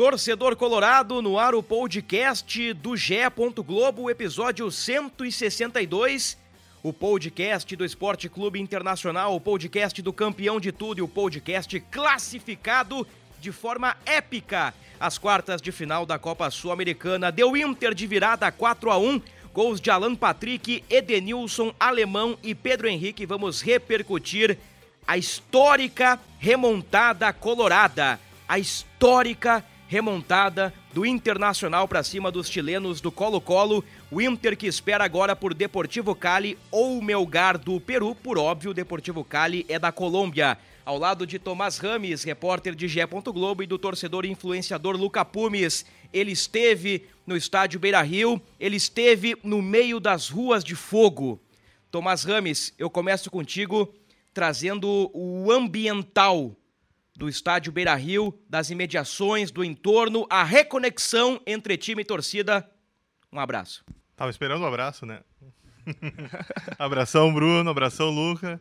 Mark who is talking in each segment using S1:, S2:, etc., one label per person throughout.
S1: Torcedor Colorado, no ar o podcast do GE. Globo, episódio 162. O podcast do Esporte Clube Internacional, o podcast do campeão de tudo e o podcast classificado de forma épica às quartas de final da Copa Sul-Americana. Deu Inter de virada 4 a 1 gols de Alan Patrick, Edenilson, Alemão e Pedro Henrique. Vamos repercutir a histórica remontada colorada. A histórica remontada do Internacional para cima dos chilenos do Colo-Colo. O Inter que espera agora por Deportivo Cali ou Melgar do Peru. Por óbvio, Deportivo Cali é da Colômbia. Ao lado de Tomás Rames, repórter de Gé. Globo e do torcedor e influenciador Luca Pumes. Ele esteve no estádio Beira Rio, ele esteve no meio das ruas de fogo. Tomás Rames, eu começo contigo trazendo o ambiental do estádio Beira Rio, das imediações, do entorno, a reconexão entre time e torcida. Um abraço.
S2: Tava esperando um abraço, né? abração, Bruno, abração, Luca.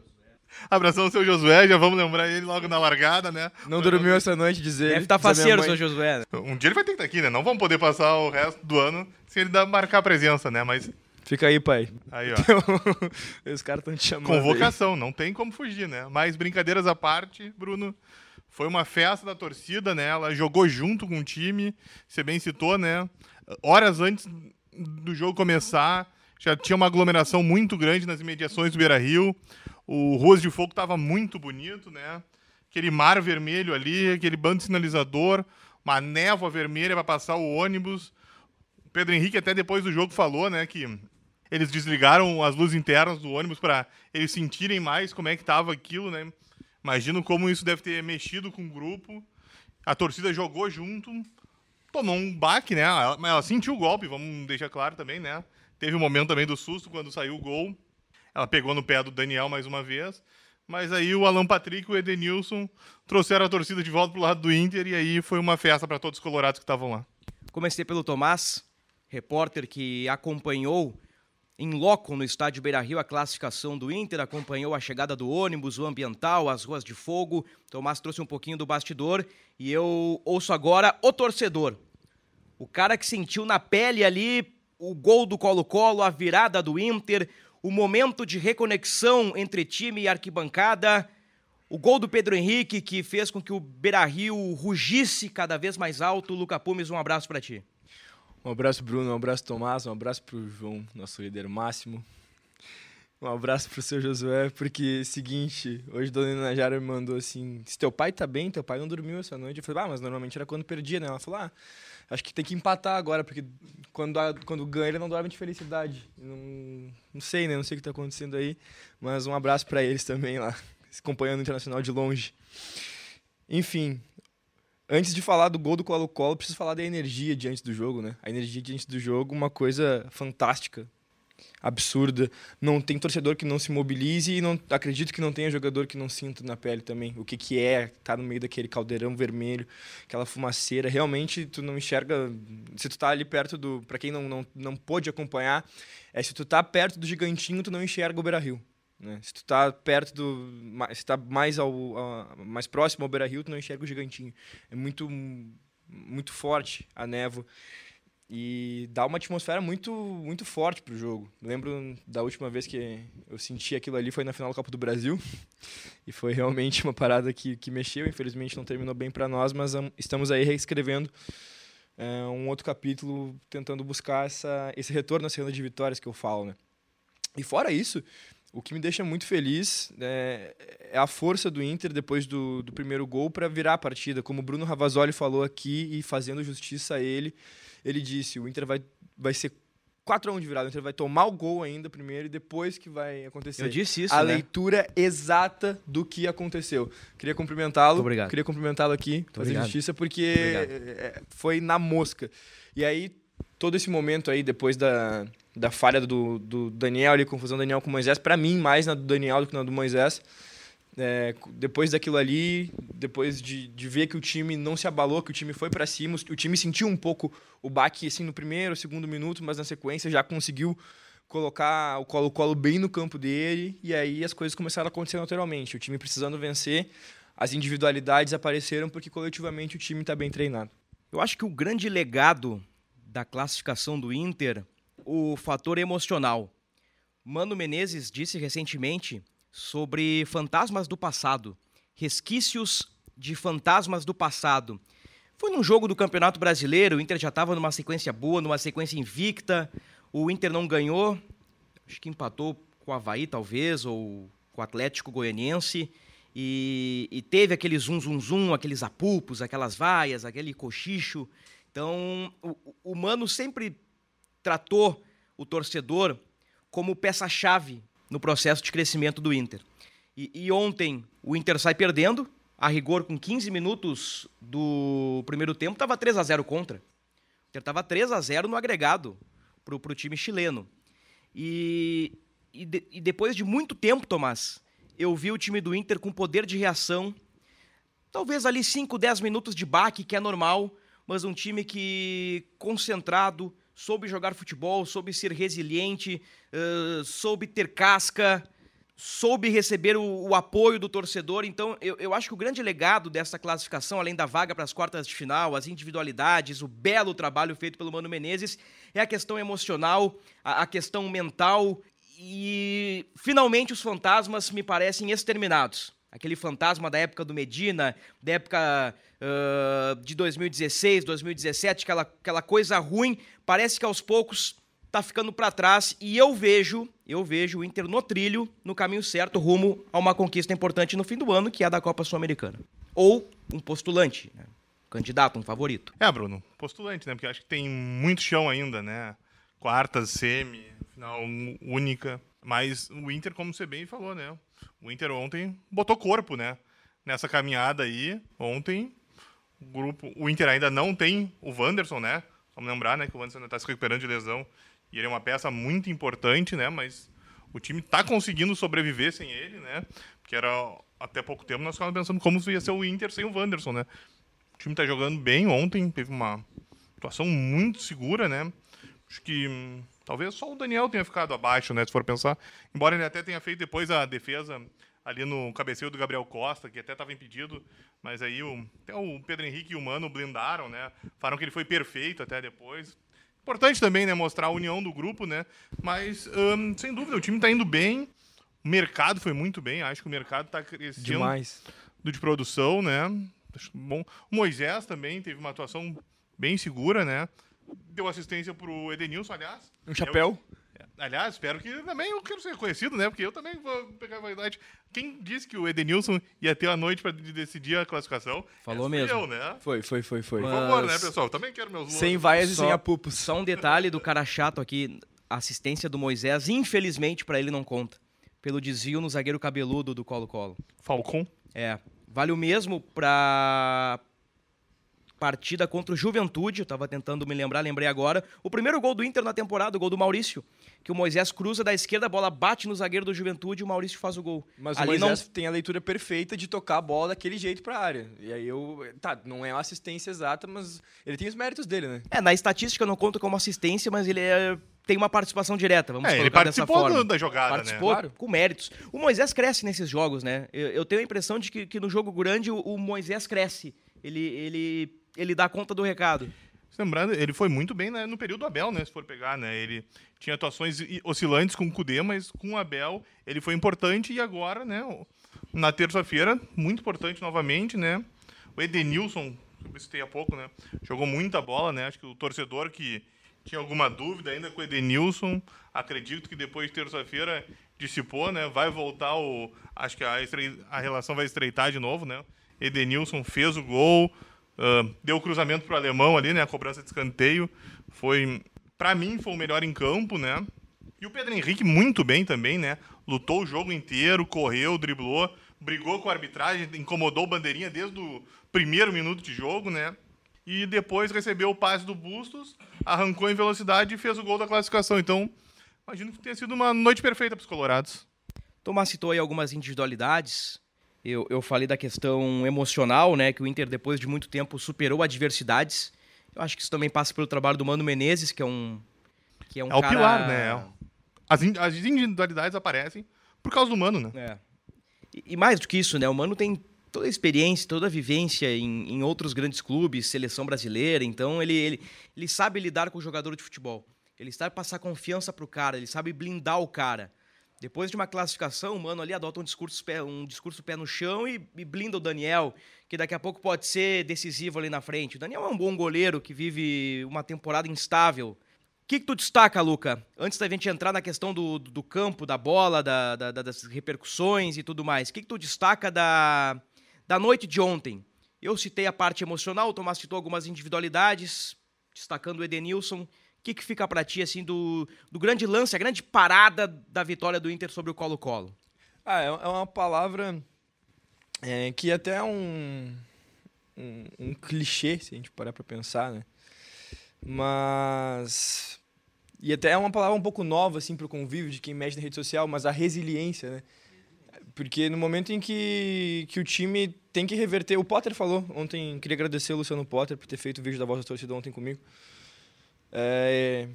S2: Abração, seu Josué, já vamos lembrar ele logo na largada, né?
S3: Não dormiu essa noite, dizer.
S1: Deve estar tá faceiro, seu Josué.
S2: Um dia ele vai ter que estar aqui, né? Não vamos poder passar o resto do ano sem ele dar, marcar a presença, né? Mas.
S3: Fica aí, pai.
S2: Aí, ó.
S3: Então, os caras estão te chamando.
S2: Convocação, aí. não tem como fugir, né? Mas brincadeiras à parte, Bruno. Foi uma festa da torcida, né? Ela jogou junto com o time, você bem citou, né? Horas antes do jogo começar, já tinha uma aglomeração muito grande nas imediações do Beira Rio. O Ruas de Fogo estava muito bonito, né? Aquele mar vermelho ali, aquele bando sinalizador, uma névoa vermelha para passar o ônibus. O Pedro Henrique até depois do jogo falou, né, que eles desligaram as luzes internas do ônibus para eles sentirem mais como é que estava aquilo, né? Imagino como isso deve ter mexido com o grupo. A torcida jogou junto, tomou um baque, né? Ela, ela sentiu o golpe, vamos deixar claro também, né? Teve um momento também do susto quando saiu o gol. Ela pegou no pé do Daniel mais uma vez. Mas aí o Alan Patrick e o Edenilson trouxeram a torcida de volta pro lado do Inter e aí foi uma festa para todos os colorados que estavam lá.
S1: Comecei pelo Tomás, repórter que acompanhou em loco no estádio Beira-Rio a classificação do Inter, acompanhou a chegada do ônibus, o ambiental, as ruas de fogo. Tomás trouxe um pouquinho do bastidor e eu ouço agora o torcedor. O cara que sentiu na pele ali o gol do Colo-Colo, a virada do Inter, o momento de reconexão entre time e arquibancada, o gol do Pedro Henrique que fez com que o Beira-Rio rugisse cada vez mais alto. Luca Pumes, um abraço para ti.
S3: Um abraço, Bruno. Um abraço, Tomás. Um abraço para o João, nosso líder máximo. Um abraço para o seu Josué, porque, seguinte, hoje Dona Najara me mandou assim: se teu pai tá bem, teu pai não dormiu essa noite. Eu falei, ah, mas normalmente era quando perdia, né? Ela falou, ah, acho que tem que empatar agora, porque quando, quando ganha ele não dorme de felicidade. Não, não sei, né? Não sei o que tá acontecendo aí, mas um abraço para eles também lá, acompanhando o Internacional de longe. Enfim, Antes de falar do gol do Colo-Colo, preciso falar da energia diante do jogo, né? A energia diante do jogo, uma coisa fantástica, absurda. Não tem torcedor que não se mobilize e não acredito que não tenha jogador que não sinta na pele também. O que que é estar tá no meio daquele caldeirão vermelho, aquela fumaceira. Realmente tu não enxerga, se tu tá ali perto do, para quem não, não não pôde acompanhar, é se tu tá perto do gigantinho, tu não enxerga o Beira-Rio. Né? Se tu tá perto do. Se tá mais, ao, mais próximo ao Beira Rio, tu não enxerga o gigantinho. É muito, muito forte a névoa. E dá uma atmosfera muito, muito forte pro jogo. Lembro da última vez que eu senti aquilo ali foi na final da Copa do Brasil. E foi realmente uma parada que, que mexeu. Infelizmente não terminou bem para nós, mas estamos aí reescrevendo é, um outro capítulo, tentando buscar essa, esse retorno à cena de vitórias que eu falo. Né? E fora isso, o que me deixa muito feliz é, é a força do Inter depois do, do primeiro gol para virar a partida. Como o Bruno Ravazoli falou aqui e fazendo justiça a ele, ele disse: o Inter vai, vai ser 4x1 de virada. O Inter vai tomar o gol ainda primeiro e depois que vai acontecer.
S1: Eu disse isso,
S3: A
S1: né?
S3: leitura exata do que aconteceu. Queria cumprimentá-lo.
S1: Obrigado.
S3: Queria cumprimentá-lo aqui, fazer
S1: obrigado.
S3: justiça, porque
S1: Obrigado.
S3: é, foi na mosca. E aí, todo esse momento aí, depois da, da falha do, do Daniel ali, confusão do Daniel com Moisés, pra mim, mais na do Daniel do que na do Moisés. É, depois daquilo ali, depois de, de ver que o time não se abalou, que o time foi pra cima, o time sentiu um pouco o baque assim no primeiro, segundo minuto, mas na sequência já conseguiu colocar o Colo-Colo bem no campo dele e aí as coisas começaram a acontecer naturalmente. O time precisando vencer, as individualidades apareceram porque coletivamente o time está bem treinado.
S1: Eu acho que o grande legado da classificação do Inter, o fator emocional. Mano Menezes disse recentemente sobre fantasmas do passado, resquícios de fantasmas do passado. Foi num jogo do Campeonato Brasileiro, o Inter já estava numa sequência boa, numa sequência invicta. O Inter não ganhou, acho que empatou com o Havaí, talvez, ou com o Atlético Goianiense. E, e teve aquele zum, zum, zum, aqueles apupos, aquelas vaias, aquele cochicho. Então, o, o Mano sempre tratou o torcedor como peça-chave no processo de crescimento do Inter. E, e, ontem o Inter sai perdendo, a rigor com 15 minutos do primeiro tempo, estava 3 a 0 contra. O Inter estava 3 a 0 no agregado para o time chileno. E, e, de, e depois de muito tempo, Tomás, eu vi o time do Inter com poder de reação. Talvez ali 5, 10 minutos de baque, que é normal, mas um time que concentrado, soube jogar futebol, soube ser resiliente, uh, soube ter casca, soube receber o, o, apoio do torcedor. Então, eu, eu acho que o grande legado dessa classificação, além da vaga para as quartas de final, as individualidades, o belo trabalho feito pelo Mano Menezes, é a questão emocional, a, a questão mental e finalmente os fantasmas me parecem exterminados. Aquele fantasma da época do Medina, da época uh, de 2016, 2017, aquela, aquela coisa ruim, parece que aos poucos tá ficando para trás e eu vejo, eu vejo o Inter no trilho, no caminho certo, rumo a uma conquista importante no fim do ano, que é a da Copa Sul-Americana. Ou um postulante, né? candidato, um favorito.
S2: É, Bruno, postulante, né? Porque acho que tem muito chão ainda, né? Quartas, semi, final única. Mas o Inter, como você bem falou, né? O Inter ontem botou corpo, né? Nessa caminhada aí. Ontem, o grupo. O Inter ainda não tem o Wanderson, né? Vamos lembrar, né? Que o Wanderson ainda está se recuperando de lesão. E ele é uma peça muito importante, né? Mas o time está conseguindo sobreviver sem ele, né? Porque era até pouco tempo nós ficávamos pensando como ia ser o Inter sem o Wanderson, né? O time está jogando bem ontem, teve uma atuação muito segura, né? Acho que hum, talvez só o Daniel tenha ficado abaixo, né? Se for pensar. Embora ele até tenha feito depois a defesa ali no cabeceio do Gabriel Costa, que até estava impedido, mas aí o, até o Pedro Henrique e o Mano blindaram, né? Falaram que ele foi perfeito até depois. Importante também, né? Mostrar a união do grupo, né? Mas, hum, sem dúvida, o time está indo bem. O mercado foi muito bem. Acho que o mercado está crescendo.
S3: Demais.
S2: Do de produção, né? Bom. O Moisés também teve uma atuação bem segura, né? Deu assistência pro Edenilson, aliás.
S3: Um chapéu.
S2: Eu, aliás, espero que também eu quero ser reconhecido, né? Porque eu também vou pegar a vaidade. Quem disse que o Edenilson ia ter a noite para decidir a classificação?
S1: Falou
S2: Essa
S1: mesmo.
S2: Eu, né?
S3: Foi, foi, foi, foi.
S2: Por favor, né, pessoal? Eu também quero meus
S3: Sem vaias e sem apupos.
S1: Só um detalhe do cara chato aqui, a assistência do Moisés, infelizmente para ele não conta. Pelo desvio no zagueiro cabeludo do Colo-Colo.
S2: Falcon.
S1: É, vale o mesmo pra partida contra o Juventude, eu tava tentando me lembrar, lembrei agora. O primeiro gol do Inter na temporada, o gol do Maurício, que o Moisés cruza da esquerda, a bola bate no zagueiro do Juventude e o Maurício faz o gol.
S3: Mas
S1: Ali
S3: o Moisés tem a leitura perfeita de tocar a bola daquele jeito pra área. E aí eu. Tá, não é uma assistência exata, mas ele tem os méritos dele, né?
S1: não... É, na estatística não conta como assistência, mas ele é- tem uma participação direta, vamos
S2: É, ele
S1: colocar dessa
S2: participou
S1: forma.
S2: do- da jogada,
S1: Participou
S2: né?
S3: Claro.
S1: com méritos. O Moisés cresce nesses jogos, né? Eu, eu tenho a impressão de que, que no jogo grande o, o Moisés cresce. Ele, ele, ele dá conta do recado.
S2: Lembrando, ele foi muito bem né, no período do Abel, né? Se for pegar, né? Ele tinha atuações oscilantes com o Kudê, mas com o Abel ele foi importante e agora, né? Na terça-feira, muito importante novamente, né? O Edenilson, que eu citei há pouco, né? Jogou muita bola, né? Acho que o torcedor que tinha alguma dúvida ainda com o Edenilson, acredito que depois de terça-feira dissipou, né? Vai voltar o... Acho que a, estre- a relação vai estreitar de novo, né? Edenilson fez o gol, ah, deu o cruzamento para o alemão ali, né? A cobrança de escanteio foi Para mim foi o melhor em campo, né? E o Pedro Henrique muito bem também, né? Lutou o jogo inteiro, correu, driblou, brigou com a arbitragem, incomodou o bandeirinha desde o primeiro minuto de jogo, né? E depois recebeu o passe do Bustos, arrancou em velocidade e fez o gol da classificação. Então, imagino que tenha sido uma noite perfeita para os colorados.
S1: Tomás citou aí algumas individualidades. Eu, eu falei da questão emocional, né? Que o Inter, depois de muito tempo, superou adversidades. Eu acho que isso também passa pelo trabalho do Mano Menezes, que é um. Que é, um
S2: é o
S1: cara...
S2: pilar, né? As, as individualidades aparecem por causa do Mano, né?
S1: É. E, e mais do que isso, né? O Mano tem toda a experiência, toda a vivência em, em outros grandes clubes, seleção brasileira. Então ele, ele, ele sabe lidar com o jogador de futebol. Ele sabe passar confiança pro cara, ele sabe blindar o cara. Depois de uma classificação, o Mano ali adota um discurso pé, um discurso pé no chão e, e, blinda o Daniel, que daqui a pouco pode ser decisivo ali na frente. O Daniel é um bom goleiro que vive uma temporada instável. O que, que tu destaca, Luca? Antes da gente entrar na questão do, do campo, da bola, da, da, das repercussões e tudo mais, o que, que tu destaca da, da noite de ontem? Eu citei a parte emocional, o Tomás citou algumas individualidades, destacando o Edenilson. O que, que fica para ti, assim, do, do grande lance, a grande parada da vitória do Inter sobre o Colo-Colo?
S3: Ah, é, é uma palavra é, que até é um, um, um, clichê, se a gente parar para pensar, né? Mas... E até é uma palavra um pouco nova, assim, para o convívio de quem mexe na rede social, mas a resiliência, né? Porque no momento em que, que o time tem que reverter... O Potter falou ontem, queria agradecer o Luciano Potter por ter feito o vídeo da Voz da Torcida ontem comigo. É,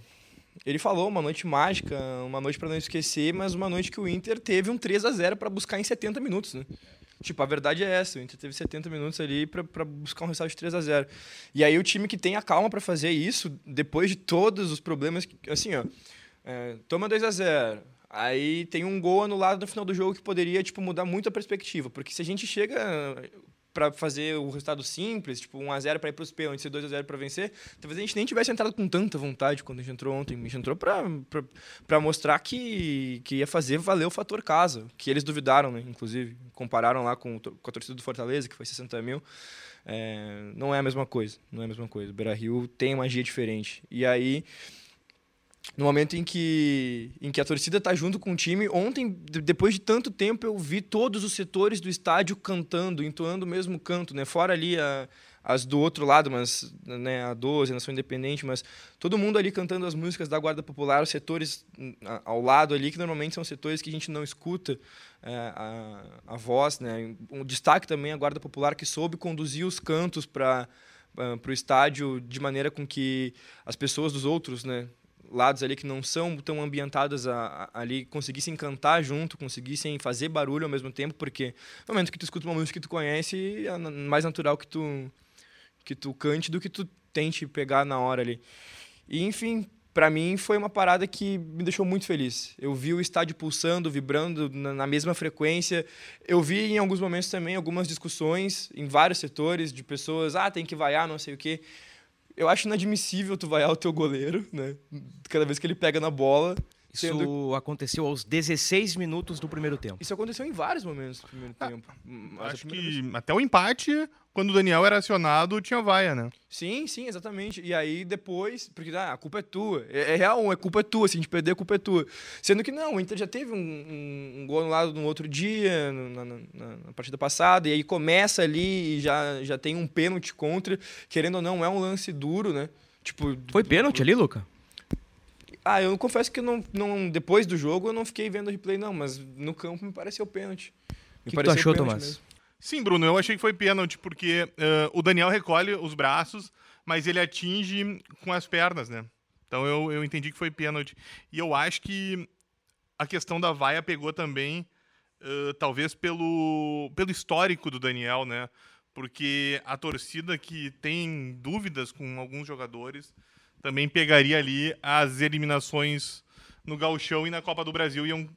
S3: ele falou uma noite mágica, uma noite para não esquecer, mas uma noite que o Inter teve um 3 a 0 para buscar em 70 minutos, né? Tipo, a verdade é essa, o Inter teve 70 minutos ali para buscar um resultado de 3 a 0 E aí o time que tem a calma para fazer isso, depois de todos os problemas, assim, ó, é, toma 2 a 0 Aí tem um gol anulado no final do jogo que poderia tipo mudar muito a perspectiva, porque se a gente chega para fazer o resultado simples, tipo 1 a 0 para ir para os pênaltis e 2 a 0 para vencer, talvez a gente nem tivesse entrado com tanta vontade quando a gente entrou ontem. A gente entrou para mostrar que, que ia fazer valer o fator casa, que eles duvidaram, né? inclusive. Compararam lá com, com a torcida do Fortaleza, que foi 60 mil. É, não é a mesma coisa, não é a mesma coisa. O Beira-Rio tem magia diferente. E aí no momento em que, em que a torcida está junto com o time. Ontem, depois de tanto tempo, eu vi todos os setores do estádio cantando, entoando o mesmo canto, né? Fora ali a, as do outro lado, mas né, a 12, a Nação Independente, mas todo mundo ali cantando as músicas da Guarda Popular, os setores ao lado ali, que normalmente são setores que a gente não escuta é, a, a voz, né? Um destaque também a Guarda Popular que soube conduzir os cantos para para o estádio de maneira com que as pessoas dos outros, né, lados ali que não são tão ambientados a, a, ali conseguissem cantar junto, conseguissem fazer barulho ao mesmo tempo, porque no momento que tu escuta uma música que tu conhece, é mais natural que tu que tu cante do que tu tente pegar na hora ali. E enfim, para mim foi uma parada que me deixou muito feliz. Eu vi o estádio pulsando, vibrando na, na, mesma frequência. Eu vi em alguns momentos também algumas discussões em vários setores de pessoas, ah, tem que vaiar, não sei o quê. Eu acho inadmissível tu vaiar o teu goleiro, né? Cada vez que ele pega na bola.
S1: Isso sendo... aconteceu aos 16 minutos do primeiro tempo.
S3: Isso aconteceu em vários momentos do primeiro
S2: ah,
S3: tempo.
S2: acho que vez... até o empate, quando o Daniel era acionado, tinha vaia, né?
S3: Sim, sim, exatamente. E aí depois, porque ah, a culpa é tua. É, é real, a culpa é tua. Se a gente perder, a culpa é tua. Sendo que não, o Inter já teve um, um, um gol anulado no outro dia, na, na, na, partida passada, e aí começa ali e já, já tem um pênalti contra. Querendo ou não, é um lance duro, né? Tipo,
S1: Foi pênalti ali, Luca?
S3: Ah, eu confesso que não, não, depois do jogo eu não fiquei vendo o replay, não, mas no campo me pareceu pênalti.
S1: O que, que tu achou, Tomás? Mesmo.
S2: Sim, Bruno, eu achei que foi pênalti, porque uh, o Daniel recolhe os braços, mas ele atinge com as pernas, né? Então eu, eu entendi que foi pênalti. E eu acho que a questão da vaia pegou também, uh, talvez pelo, pelo histórico do Daniel, né? Porque a torcida que tem dúvidas com alguns jogadores também pegaria ali as eliminações no Gauchão e na Copa do Brasil iam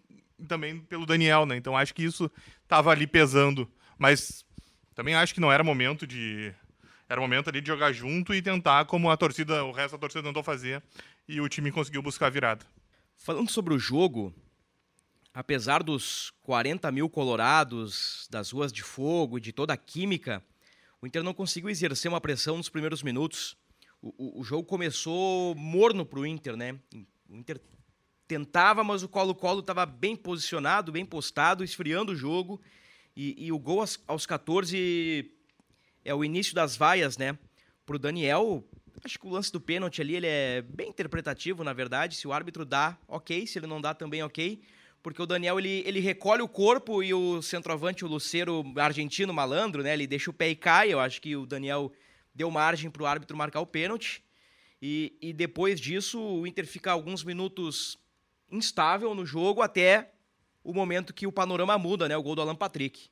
S2: também pelo Daniel, né? Então acho que isso estava ali pesando, mas também acho que não era momento de era momento ali de jogar junto e tentar como a torcida, o resto da torcida tentou fazer e o time conseguiu buscar a virada.
S1: Falando sobre o jogo, apesar dos 40 mil colorados, das ruas de fogo de toda a química, o Inter não conseguiu exercer uma pressão nos primeiros minutos. O, o jogo começou morno para o Inter, né? O Inter tentava, mas o Colo-Colo estava bem posicionado, bem postado, esfriando o jogo. E, e o gol aos, aos 14 é o início das vaias, né? Pro Daniel, acho que o lance do pênalti ali ele é bem interpretativo, na verdade. Se o árbitro dá, ok. Se ele não dá, também ok. Porque o Daniel ele, ele recolhe o corpo e o centroavante, o Luceiro argentino malandro, né? Ele deixa o pé e cai. Eu acho que o Daniel deu margem para o árbitro marcar o pênalti. E, e depois disso, o Inter fica alguns minutos instável no jogo até o momento que o panorama muda, né? O gol do Alan Patrick.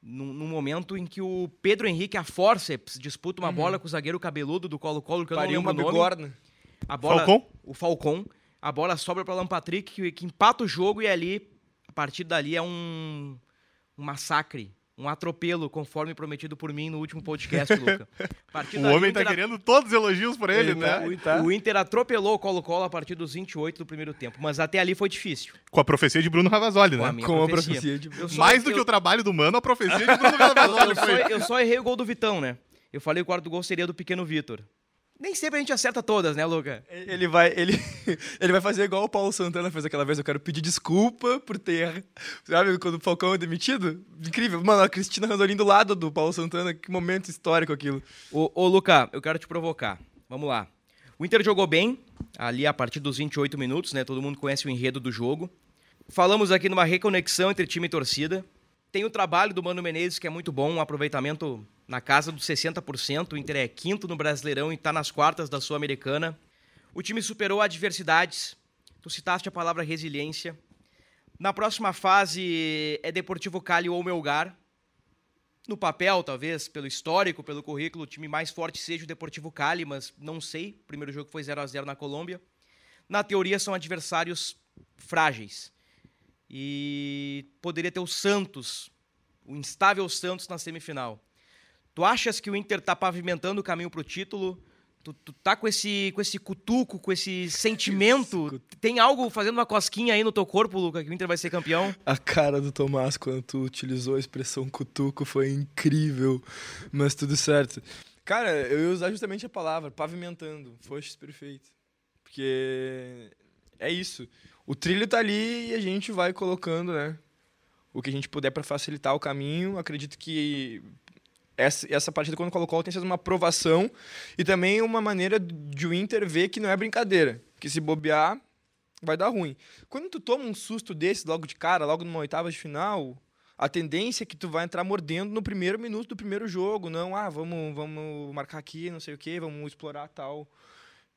S1: Num, num momento em que o Pedro Henrique, a forceps, disputa uma uhum. bola com o zagueiro cabeludo do Colo-Colo, que eu Paria não lembro uma o nome. A bola, Falcon? O Falcon. A bola sobra para o Alan Patrick, que, que empata o jogo e ali, a partir dali, é um, um massacre um atropelo, conforme prometido por mim no último podcast, Luca.
S2: o homem tá querendo todos os elogios por ele, ele né?
S1: Tá, o Inter atropelou o Colo-Colo a partir dos 28 do primeiro tempo, mas até ali foi difícil.
S2: Com a profecia de Bruno Ravazoli, né?
S1: Com a, Com profecia. a profecia de
S2: Bruno. Mais do eu... que o trabalho do Mano, a profecia de Bruno Ravazoli
S1: eu,
S2: foi.
S1: Só, eu só errei o gol do Vitão, né? Eu falei que o quarto gol seria do pequeno Vitor. Nem sempre a gente acerta todas, né, Luca?
S3: Ele vai, ele, ele vai fazer igual o Paulo Santana fez aquela vez. Eu quero pedir desculpa por ter. Sabe quando o Falcão é demitido? Incrível. Mano, a Cristina Randolim do lado do Paulo Santana. Que momento histórico aquilo.
S1: Ô, ô, Luca, eu quero te provocar. Vamos lá. O Inter jogou bem, ali a partir dos 28 minutos, né? Todo mundo conhece o enredo do jogo. Falamos aqui numa reconexão entre time e torcida. Tem o trabalho do Mano Menezes, que é muito bom, um aproveitamento na casa dos 60%. O Inter é quinto no Brasileirão e está nas quartas da Sul-Americana. O time superou adversidades. Tu citaste a palavra resiliência. Na próxima fase é Deportivo Cali ou Melgar. No papel, talvez, pelo histórico, pelo currículo, o time mais forte seja o Deportivo Cali, mas não sei. O primeiro jogo foi 0 a 0 na Colômbia. Na teoria, são adversários frágeis. E poderia ter o Santos, o instável Santos na semifinal. Tu achas que o Inter tá pavimentando o caminho pro título? Tu, tu tá com esse, com esse cutuco, com esse sentimento? Tem algo fazendo uma cosquinha aí no teu corpo, Luca, que o Inter vai ser campeão?
S3: A cara do Tomás quando tu utilizou a expressão cutuco foi incrível, mas tudo certo. Cara, eu ia usar justamente a palavra, pavimentando. Foste perfeito. Porque é isso o trilho tá ali e a gente vai colocando, né? O que a gente puder para facilitar o caminho. Acredito que essa, essa partida quando colocou tem sido uma aprovação e também uma maneira de o Inter ver que não é brincadeira, que se bobear vai dar ruim. Quando tu toma um susto desse logo de cara, logo numa oitava de final, a tendência é que tu vai entrar mordendo no primeiro minuto do primeiro jogo, não, ah, vamos, vamos marcar aqui, não sei o quê, vamos explorar tal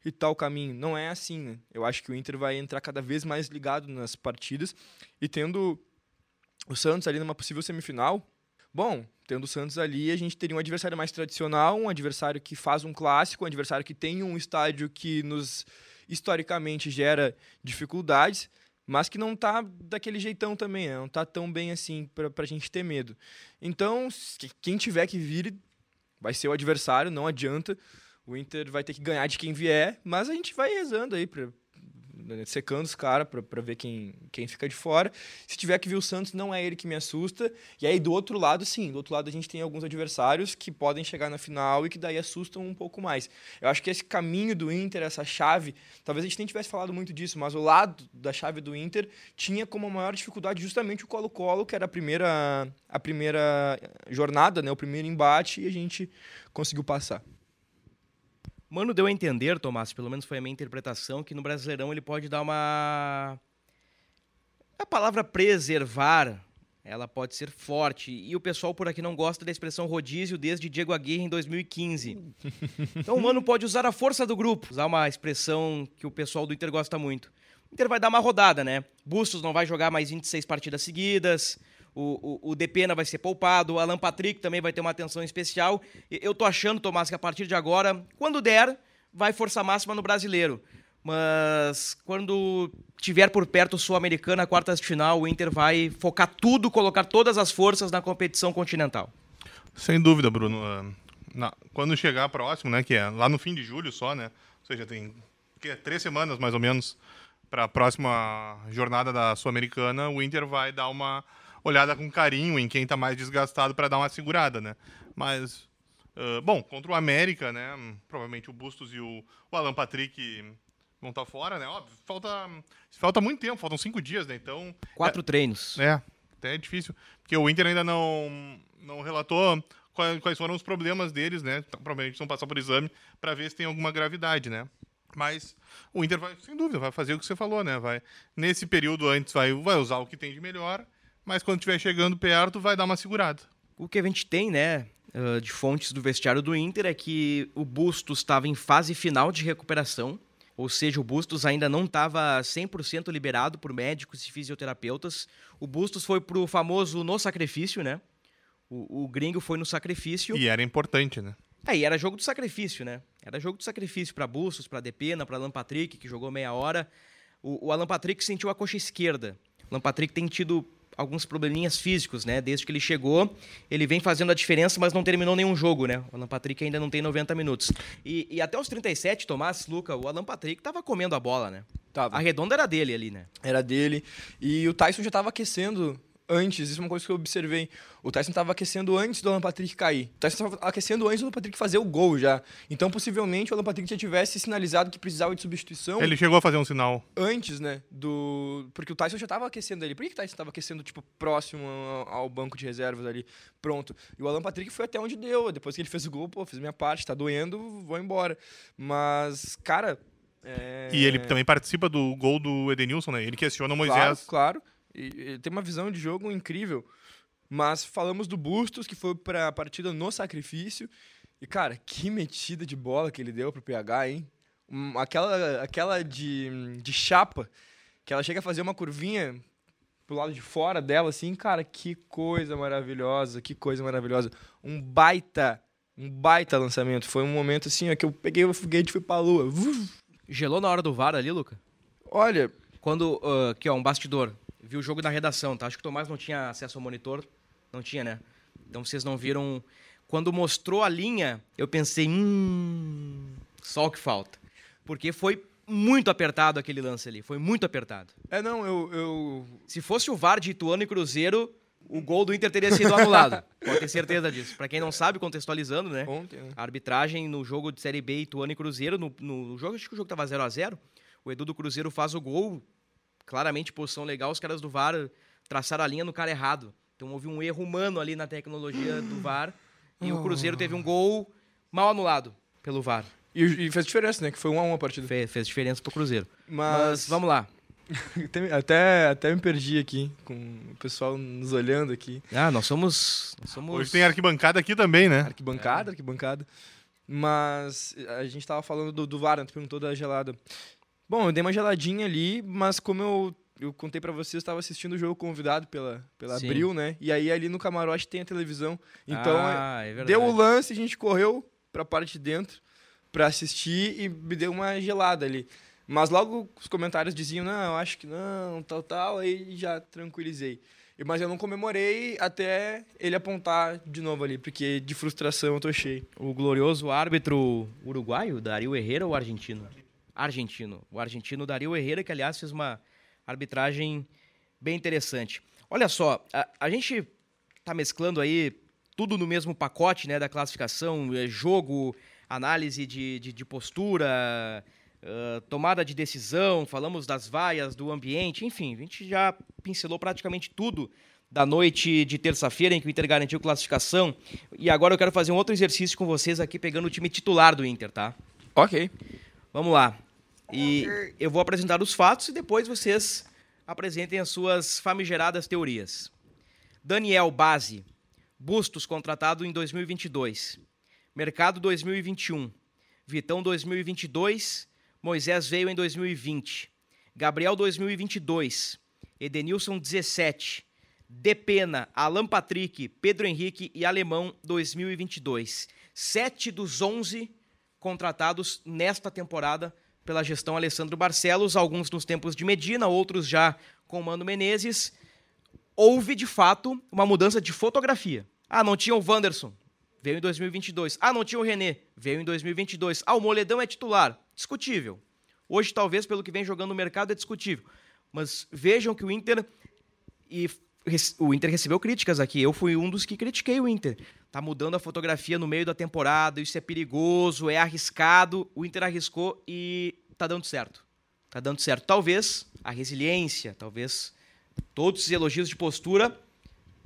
S3: e tal caminho. Não é assim, né? Eu acho que o Inter vai entrar cada vez mais ligado nas partidas e tendo o Santos ali numa possível semifinal. Bom, tendo o Santos ali, a gente teria um adversário mais tradicional, um adversário que faz um clássico, um adversário que tem um estádio que nos historicamente gera dificuldades, mas que não tá daquele jeitão também, né? não tá tão bem assim para a gente ter medo. Então, quem tiver que vir vai ser o adversário, não adianta. O Inter vai ter que ganhar de quem vier, mas a gente vai rezando aí, né, secando os caras para ver quem, quem fica de fora. Se tiver que vir o Santos, não é ele que me assusta. E aí, do outro lado, sim, do outro lado a gente tem alguns adversários que podem chegar na final e que daí assustam um pouco mais. Eu acho que esse caminho do Inter, essa chave, talvez a gente nem tivesse falado muito disso, mas o lado da chave do Inter tinha como maior dificuldade justamente o Colo-Colo, que era a primeira, a primeira jornada, né, o primeiro embate, e a gente conseguiu passar.
S1: Mano deu a entender, Tomás, pelo menos foi a minha interpretação, que no Brasileirão ele pode dar uma. A palavra preservar, ela pode ser forte. E o pessoal por aqui não gosta da expressão rodízio desde Diego Aguirre em 2015. Então o Mano pode usar a força do grupo, usar uma expressão que o pessoal do Inter gosta muito. O Inter vai dar uma rodada, né? Bustos não vai jogar mais 26 partidas seguidas o, o, o Depena vai ser poupado, o Alan Patrick também vai ter uma atenção especial. Eu tô achando, Tomás, que a partir de agora, quando der, vai força máxima no brasileiro. Mas quando tiver por perto o Sul-Americana, quartas de final, o Inter vai focar tudo, colocar todas as forças na competição continental.
S2: Sem dúvida, Bruno. Ah, quando chegar próximo, né, que é lá no fim de julho só, né? Ou seja, tem que é, três semanas mais ou menos para a próxima jornada da Sul-Americana, o Inter vai dar uma olhada com carinho em quem está mais desgastado para dar uma segurada, né? Mas Uh, bom, contra o América, né? Provavelmente o Bustos e o, o Alan Patrick vão estar fora, né? Óbvio, falta, falta muito tempo, faltam cinco dias, né? Então.
S1: Quatro
S2: é,
S1: treinos.
S2: É, até é difícil. Porque o Inter ainda não, não relatou quais, quais foram os problemas deles, né? Então, provavelmente vão passar por exame para ver se tem alguma gravidade, né? Mas o Inter vai, sem dúvida, vai fazer o que você falou, né? Vai, nesse período antes vai, vai usar o que tem de melhor, mas quando estiver chegando perto, vai dar uma segurada.
S1: O que a gente tem, né, de fontes do vestiário do Inter é que o Bustos estava em fase final de recuperação, ou seja, o Bustos ainda não estava 100% liberado por médicos e fisioterapeutas. O Bustos foi pro famoso no sacrifício, né? O, o gringo foi no sacrifício.
S2: E era importante, né?
S1: É, e era jogo do sacrifício, né? Era jogo do sacrifício para Bustos, para Depena, para Alan Patrick, que jogou meia hora. O, o Alan Patrick sentiu a coxa esquerda. Alan Patrick tem tido alguns probleminhas físicos, né? Desde que ele chegou, ele vem fazendo a diferença, mas não terminou nenhum jogo, né? O Alan Patrick ainda não tem 90 minutos. E, e até os 37, Tomás, Luca, o Alan Patrick tava comendo a bola, né?
S3: Tava.
S1: A redonda era dele ali, né?
S3: Era dele. E o Tyson já tava aquecendo antes, isso é uma coisa que eu observei. O Tyson estava aquecendo antes do Alan Patrick cair. O Tyson estava aquecendo antes do Alan Patrick fazer o gol já. Então, possivelmente, o Alan Patrick já tivesse sinalizado que precisava de substituição.
S2: Ele chegou a fazer um sinal.
S3: Antes, né? Do... Porque o Tyson já estava aquecendo ali. Por que, que o Tyson estava aquecendo, tipo, próximo ao banco de reservas ali? Pronto. E o Alan Patrick foi até onde deu. Depois que ele fez o gol, pô, fiz minha parte, tá doendo, vou embora. Mas, cara. É...
S2: E ele também participa do gol do Edenilson, né? Ele questiona o Moisés.
S3: Claro, claro. E, e tem uma visão de jogo incrível. Mas falamos do Bustos, que foi para a partida no sacrifício. E, cara, que metida de bola que ele deu pro PH, hein? Um, aquela aquela de, de chapa, que ela chega a fazer uma curvinha pro lado de fora dela, assim, cara, que coisa maravilhosa, que coisa maravilhosa. Um baita, um baita lançamento. Foi um momento, assim, ó, que eu peguei o foguete e fui pra lua.
S1: Gelou na hora do VAR ali, Luca?
S3: Olha...
S1: Quando, uh, aqui ó, um bastidor vi o jogo na redação, tá? Acho que o Tomás não tinha acesso ao monitor. Não tinha, né? Então vocês não viram. Quando mostrou a linha, eu pensei, hum. Só o que falta. Porque foi muito apertado aquele lance ali. Foi muito apertado.
S3: É, não, eu. eu...
S1: Se fosse o VAR de Ituano e Cruzeiro, o gol do Inter teria sido anulado. Pode ter certeza disso. Para quem não sabe, contextualizando, né?
S3: Ontem, né?
S1: A arbitragem no jogo de Série B Ituano e Cruzeiro, no, no jogo, acho que o jogo tava 0 a 0 O Edu do Cruzeiro faz o gol, claramente posição legal, os caras do VAR traçaram a linha no cara errado. Então houve um erro humano ali na tecnologia do VAR e o Cruzeiro teve um gol mal anulado pelo VAR.
S3: E, e fez diferença, né? Que foi um a um a partida.
S1: Fez, fez diferença pro Cruzeiro.
S3: Mas,
S1: Mas vamos lá.
S3: até, até me perdi aqui, com o pessoal nos olhando aqui.
S1: Ah, nós somos. Nós somos...
S2: Hoje tem arquibancada aqui também, né?
S3: Arquibancada,
S1: É.
S3: arquibancada. Mas a gente tava falando do, do VAR, né? tu perguntou da gelada. Bom, eu dei uma geladinha ali, mas como eu, eu contei pra vocês, eu estava assistindo o jogo convidado pela, pela
S1: Sim.
S3: Abril, né? E aí ali no camarote tem a televisão. Então,
S1: ah, é verdade.
S3: deu o lance, a gente correu pra parte de dentro pra assistir e me deu uma gelada ali. Mas logo os comentários diziam, não, eu acho que não, tal, tal, aí já tranquilizei. Mas eu não comemorei até ele apontar de novo ali, porque de frustração eu tô cheio.
S1: O glorioso árbitro uruguaio, Dario Herrera ou argentino? Argentino. O argentino Dario Herrera, que aliás fez uma arbitragem bem interessante. Olha só, a, a gente tá mesclando aí tudo no mesmo pacote, né, da classificação, eh, jogo, análise de, de, de postura, ah, tomada de decisão, falamos das vaias, do ambiente, enfim, a gente já pincelou praticamente tudo da noite de terça-feira em que o Inter garantiu classificação. E agora eu quero fazer um outro exercício com vocês aqui, pegando o time titular do Inter, tá?
S3: Ok.
S1: Vamos lá. E eu vou apresentar os fatos e depois vocês apresentem as suas famigeradas teorias. Daniel Base, Bustos contratado em 2022. Mercado 2021. Vitão 2022. Moisés veio em 2020. Gabriel 2022. Edenilson 17. Depena, Alan Patrick, Pedro Henrique e Alemão 2022. Sete dos 11 contratados nesta temporada pela gestão Alessandro Barcelos, alguns nos tempos de Medina, outros já com Mano Menezes. Houve, de fato, uma mudança de fotografia. Ah, não tinha o Wanderson, veio em 2022. Ah, não tinha o René, veio em 2022. Ah, o Moledão é titular, discutível. Hoje, talvez, pelo que vem jogando no mercado, é discutível. Mas vejam que o Inter, e o Inter recebeu críticas aqui. Eu fui um dos que critiquei o Inter. Tá mudando a fotografia no meio da temporada, isso é perigoso, é arriscado. O Inter arriscou e tá dando certo. Tá dando certo. Talvez a resiliência, talvez todos os elogios de postura,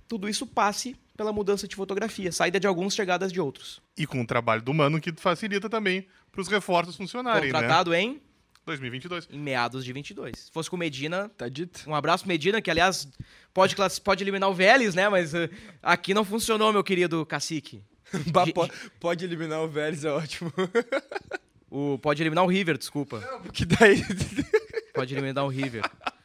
S1: tudo isso passe pela mudança de fotografia, saída de alguns, chegadas de outros.
S2: E com o trabalho do Mano que facilita também para os reforços funcionarem,
S1: Contratado
S2: né?
S1: em
S2: 2022.
S1: em meados de 22. Se fosse com o Medina,
S3: Tá dito?
S1: um abraço Medina, que aliás pode, pode eliminar o Vélez, né? Mas eh, aqui não funcionou, meu querido cacique.
S3: Bah,
S1: Ge-
S3: po- pode eliminar o Vélez, é ótimo.
S1: O, pode eliminar o River, desculpa.
S3: Porque daí
S1: Pode eliminar o River.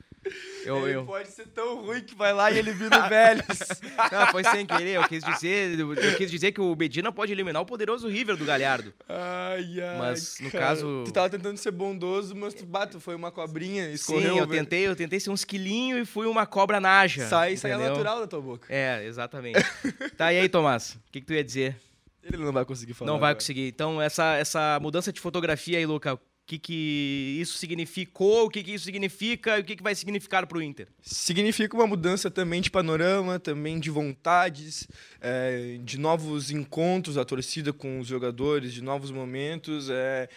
S1: Eu,
S3: ele
S1: eu...
S3: pode ser tão ruim que vai lá e elimina o Vélez.
S1: Não, foi sem querer. Eu quis dizer, eu quis dizer que o Medina pode eliminar o poderoso River do Galhardo.
S3: Ai, ai,
S1: Mas, no
S3: cara.
S1: caso-
S3: Tu tava tentando ser bondoso, mas tu, bato, foi uma cobrinha,
S1: Sim,
S3: escorreu.
S1: eu
S3: velho.
S1: tentei, eu tentei ser uns quilinhos e fui uma cobra naja.
S3: Sai, sai natural da tua boca.
S1: É, exatamente. tá, e aí, Tomás? O que, que tu ia dizer?
S3: Ele não vai conseguir falar.
S1: Não vai
S3: agora.
S1: conseguir. Então, essa, essa mudança de fotografia aí, Luca, que, que isso significou, o que, que isso significa e o que, que vai significar pro Inter?
S3: Significa uma mudança também de panorama, também de vontades, é, de novos encontros da torcida com os jogadores, de novos momentos. é,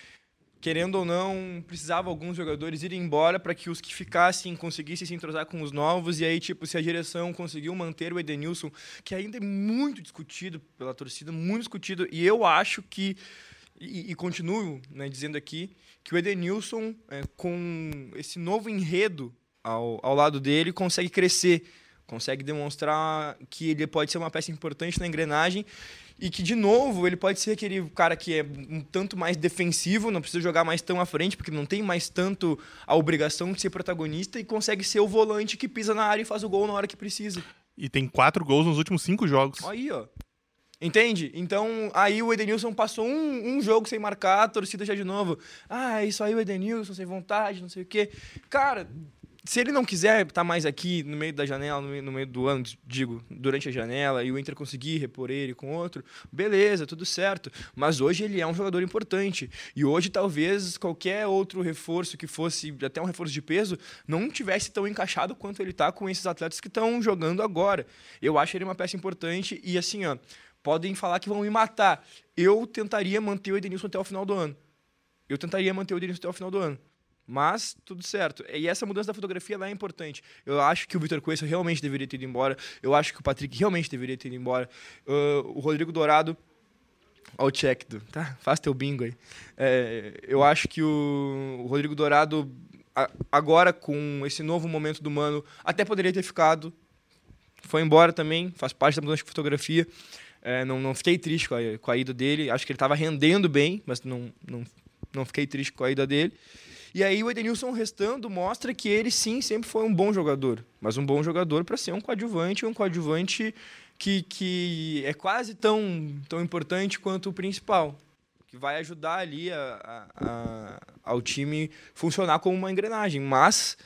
S3: querendo ou não, precisava alguns jogadores irem embora para que os que ficassem conseguissem se entrosar com os novos. E aí, tipo, se a direção conseguiu manter o Edenilson, que ainda é muito discutido pela torcida, muito discutido, e eu acho que. E, e continuo né, dizendo aqui que o Edenilson, é, com esse novo enredo ao, ao lado dele, consegue crescer, consegue demonstrar que ele pode ser uma peça importante na engrenagem e que, de novo, ele pode ser aquele cara que é um tanto mais defensivo, não precisa jogar mais tão à frente, porque não tem mais tanto a obrigação de ser protagonista e consegue ser o volante que pisa na área e faz o gol na hora que precisa.
S2: E tem quatro gols nos últimos cinco jogos.
S3: Aí, ó. Entende? Então, aí o Edenilson passou um, um jogo sem marcar, a torcida já de novo. Ah, isso aí o Edenilson, sem vontade, não sei o quê. Cara, se ele não quiser estar mais aqui no meio da janela, no meio, no meio do ano, digo, durante a janela, e o Inter conseguir repor ele com outro, beleza, tudo certo. Mas hoje ele é um jogador importante. E hoje talvez qualquer outro reforço que fosse até um reforço de peso não tivesse tão encaixado quanto ele tá com esses atletas que estão jogando agora. Eu acho ele uma peça importante e assim, ó, podem falar que vão me matar. Eu tentaria manter o Edenilson até o final do ano. Eu tentaria manter o Edenilson até o final do ano. Mas tudo certo. E essa mudança da fotografia lá é importante. Eu acho que o Vitor Coelho realmente deveria ter ido embora. Eu acho que o Patrick realmente deveria ter ido embora. Uh, o Rodrigo Dourado. Olha o check do. Tá? Faz teu bingo aí. É, eu acho que o, o Rodrigo Dourado, a- agora com esse novo momento do Mano, até poderia ter ficado. Foi embora também, faz parte da mudança de fotografia. É, não, não fiquei triste com a, com a ida dele. Acho que ele estava rendendo bem, mas não, não, não fiquei triste com a ida dele. E aí o Edenilson restando mostra que ele sim sempre foi um bom jogador, mas um bom jogador para ser um coadjuvante, um coadjuvante que, que é quase tão, tão importante quanto o principal, que vai ajudar ali a, a- a- ao time funcionar como uma engrenagem. Mas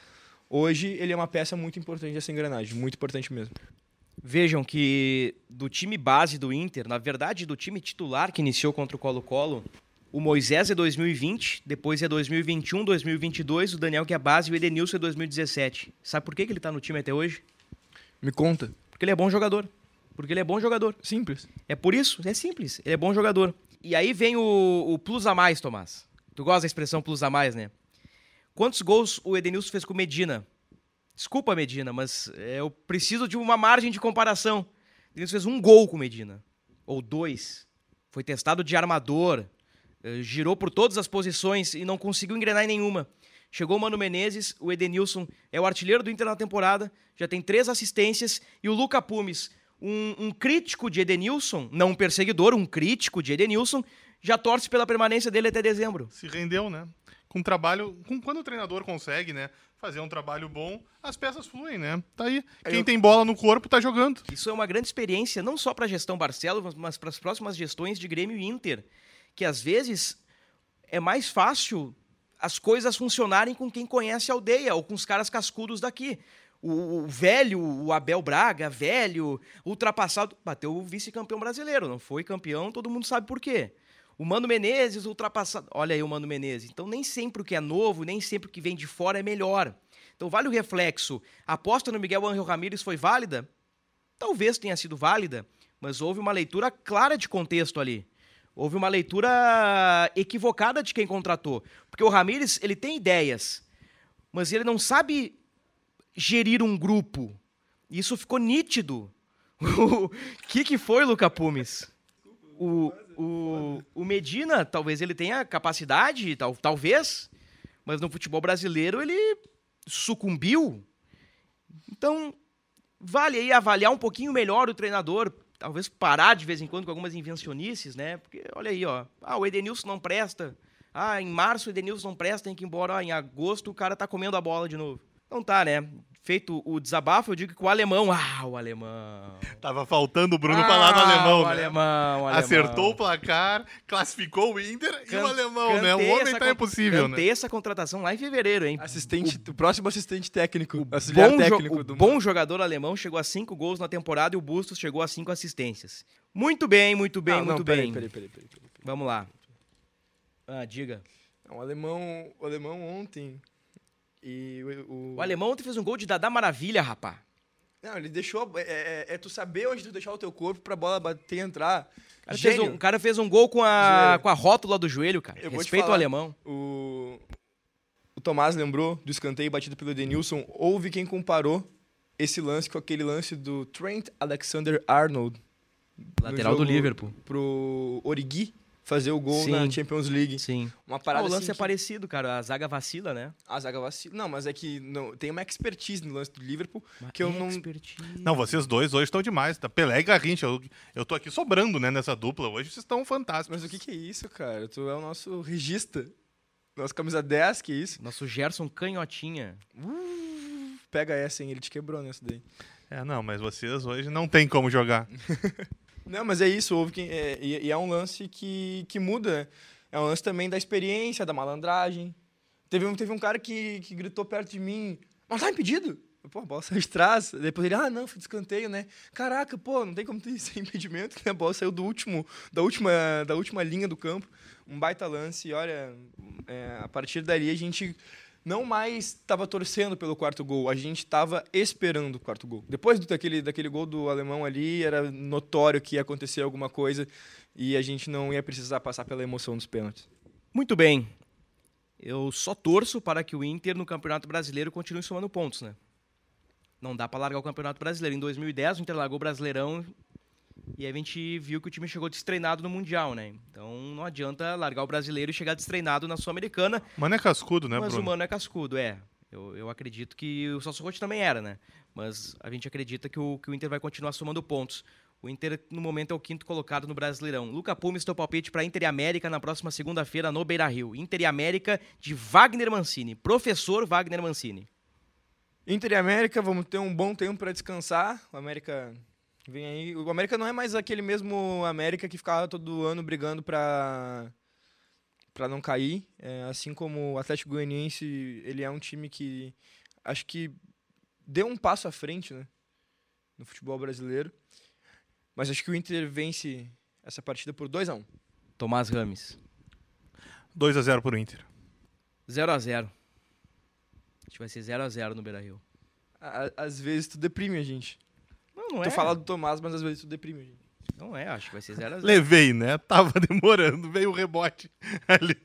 S3: hoje ele é uma peça muito importante dessa engrenagem, muito importante mesmo.
S1: Vejam que do time base do Inter, na verdade do time titular que iniciou contra o Colo-Colo, o Moisés é 2020, depois é 2021, 2022, o Daniel que é base e o Edenilson é 2017. Sabe por que que ele tá no time até hoje?
S3: Me conta.
S1: Porque ele é bom jogador. Porque ele é bom jogador.
S3: Simples.
S1: É por isso, é simples. Ele é bom jogador. E aí vem o, o plus a mais, Tomás. Tu gosta da expressão plus a mais, né? Quantos gols o Edenilson fez com o Medina? Desculpa, Medina, mas é, eu preciso de uma margem de comparação. O Edenilson fez um gol com o Medina. Ou dois. Foi testado de armador. eh, girou por todas as posições e não conseguiu engrenar em nenhuma. Chegou o Mano Menezes, o Edenilson é o artilheiro do Inter na temporada, já tem três assistências, e o Luca Pumes, um, um crítico de Edenilson, não um perseguidor, um crítico de Edenilson, já torce pela permanência dele até dezembro.
S2: Se rendeu, né? Com trabalho. Com, quando o treinador consegue, né? Fazer um trabalho bom, as peças fluem, né? Tá aí. Quem
S3: eu-
S2: tem bola no corpo tá jogando.
S1: Isso é uma grande experiência, não só para a gestão Barcelos, mas para as próximas gestões de Grêmio e Inter, que às vezes é mais fácil as coisas funcionarem com quem conhece a aldeia ou com os caras cascudos daqui. O, o velho, o Abel Braga, velho, ultrapassado, bateu o vice-campeão brasileiro, não foi campeão, todo mundo sabe por quê. O Mano Menezes, ultrapassado. Olha aí o Mano Menezes. Então, nem sempre o que é novo, nem sempre o que vem de fora é melhor. Então vale o reflexo. A aposta no Miguel Angel Ramírez foi válida? Talvez tenha sido válida, mas houve uma leitura clara de contexto ali. Houve uma leitura equivocada de quem contratou. Porque o Ramírez, ele tem ideias, mas ele não sabe gerir um grupo. Isso ficou nítido. O que, que foi, Luca Pumes? O, o, o Medina, talvez ele tenha capacidade, tal, talvez, mas no futebol brasileiro ele sucumbiu. Então, vale aí avaliar um pouquinho melhor o treinador, talvez parar de vez em quando com algumas invencionices, né? Porque olha aí, ó, ah, o Edenilson não presta. Ah, em março o Edenilson não presta, tem que ir embora. Ah, em agosto o cara tá comendo a bola de novo. Então tá, né? Feito o desabafo, eu digo que o alemão. Ah, o alemão.
S2: Tava faltando o Bruno
S1: ah,
S2: falar do alemão,
S1: o
S2: né?
S1: Alemão, o alemão.
S2: Acertou o placar, classificou o Inter e o alemão, né? O homem tá impossível, né?
S1: essa contratação lá em fevereiro, hein?
S3: Assistente, o, próximo assistente técnico, auxiliar
S1: Bom, jo-
S3: técnico
S1: o
S3: do
S1: bom jogador alemão chegou a cinco gols na temporada e o Bustos chegou a cinco assistências. Muito bem, muito bem,
S3: Não, não,
S1: muito
S3: peraí,
S1: bem.
S3: Peraí, peraí, peraí, peraí.
S1: Vamos lá. Ah, diga.
S3: Não, O alemão, o alemão ontem e o, o-
S1: O alemão ontem fez um gol de Dadá Maravilha, rapá.
S3: Não, ele deixou. É, é- é tu saber onde tu deixar o teu corpo pra bola bater e entrar.
S1: O cara, fez um, o cara fez um gol com a,
S3: Joelho.
S1: com a rótula do joelho, cara.
S3: Eu vou te
S1: Respeita o
S3: falar.
S1: alemão.
S3: O, o Tomás lembrou do escanteio batido pelo Edenilson. Houve quem comparou esse lance com aquele lance do Trent Alexander-Arnold. no
S1: Lateral do Liverpool.
S3: Pro Origi fazer o gol
S1: Sim.
S3: na Champions League.
S1: Sim.
S3: Uma
S1: Ah,
S3: parada
S1: o lance
S3: assim
S1: é
S3: que-
S1: parecido, cara. A zaga vacila, né?
S3: A zaga vacila. Não, mas é que não, tem uma expertise no lance do Liverpool que eu não.
S1: Expertise.
S2: Não, vocês dois hoje estão demais. Tá? Pelé e Garrincha. Eu, eu tô aqui sobrando, né, nessa dupla. Hoje vocês estão fantásticos.
S3: Mas o que, que é isso, cara? Tu é o nosso regista. Nossa camisa 10, que isso?
S1: Nosso Gerson Canhotinha.
S3: Pega essa, hein? Ele te quebrou nessa daí.
S2: É, não, mas vocês hoje não tem como jogar.
S3: Não, mas é isso, houve quem, é, e, é um lance que, que muda. né? É um lance também da experiência, da malandragem. Teve um, teve um cara que, que gritou perto de mim, mas tá impedido? Pô, a bola saiu de trás. Depois ele, ah, não, foi de escanteio, né? Caraca, pô, não tem como ter esse impedimento, né? A bola saiu do último, da, última, da última linha do campo. Um baita lance. E olha, é, a partir dali a gente não mais estava torcendo pelo quarto gol, a gente estava esperando o quarto gol. Depois do, daquele, daquele gol do alemão ali, era notório que ia acontecer alguma coisa e a gente não ia precisar passar pela emoção dos pênaltis.
S1: Muito bem. Eu só torço para que o Inter no Campeonato Brasileiro continue somando pontos, né? Não dá para largar o Campeonato Brasileiro. Em 2010, o Inter largou o Brasileirão e aí a gente viu que o time chegou destreinado no Mundial, né? Então não adianta largar o Brasileiro e chegar destreinado na Sul-Americana.
S2: Mano é cascudo, né,
S1: mas
S2: Bruno?
S1: o Mano é cascudo, é. Eu, eu acredito que o Celso Rotti também era, né? Mas a gente acredita que o, que o Inter vai continuar somando pontos. O Inter, no momento, é o quinto colocado no Brasileirão. Luca Pumes, teu palpite para Inter e América na próxima segunda-feira no Beira-Rio. Inter e América de Wagner Mancini. Professor Wagner Mancini.
S3: Inter e América, vamos ter um bom tempo para descansar. O América vem aí. O América não é mais aquele mesmo América que ficava todo ano brigando para para não cair. É, assim como o Atlético Goianiense, ele é um time que acho que deu um passo à frente, né, no futebol brasileiro. Mas acho que o Inter vence essa partida por 2 a 1.
S1: Tomás Rames.
S2: 2 a 0 pro Inter.
S1: 0 a 0 Acho que vai ser 0 a 0 no Beira-Rio.
S3: Às vezes tu deprime a gente.
S1: Não, não
S3: Tu
S1: é.
S3: fala do Tomás, mas às vezes tu deprime gente.
S1: Não é, acho que vai ser 0 a 0
S2: Levei, né? Tava demorando. Veio o rebote ali.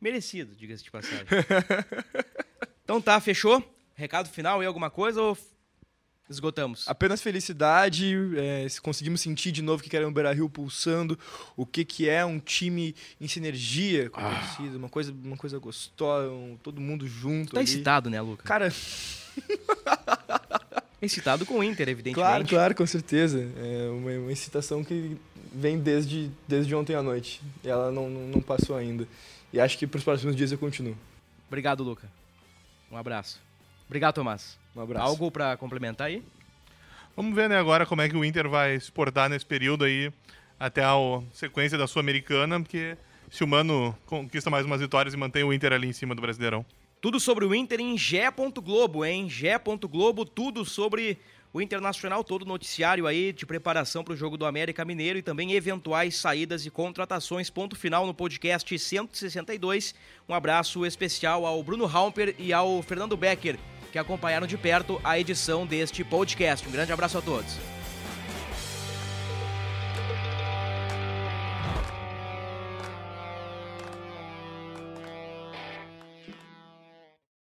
S1: Merecido, diga-se de passagem. então tá, fechou? Recado final aí, alguma coisa ou esgotamos?
S3: Apenas felicidade, é, se conseguimos sentir de novo o que era o Beira-Rio pulsando, o que, que é um time em sinergia com a
S1: Ah.
S3: torcida, uma coisa, uma coisa gostosa, um- todo mundo junto
S1: Tá
S3: ali.
S1: excitado, né, Luca?
S3: Cara,
S1: Excitado com o Inter, evidentemente.
S3: claro, claro, com certeza. É uma, uma excitação que vem desde, desde ontem à noite. E ela não, não, não passou ainda. E acho que para os próximos dias eu continuo.
S1: Obrigado, Luca. Um abraço. Obrigado, Tomás.
S3: Um abraço.
S1: Algo pra complementar aí?
S2: Vamos ver, né, agora como é que o Inter vai se portar nesse período aí, até a sequência da Sul-Americana, porque se o Mano conquista mais umas vitórias e mantém o Inter ali em cima do Brasileirão.
S1: Tudo sobre o Inter em Gé.globo, hein? Gé.globo, tudo sobre o Internacional, todo noticiário aí de preparação para o jogo do América Mineiro e também eventuais saídas e contratações. Ponto final no podcast 162. Um abraço especial ao Bruno Halper e ao Fernando Becker. que acompanharam de perto a edição deste podcast. Um grande abraço a todos.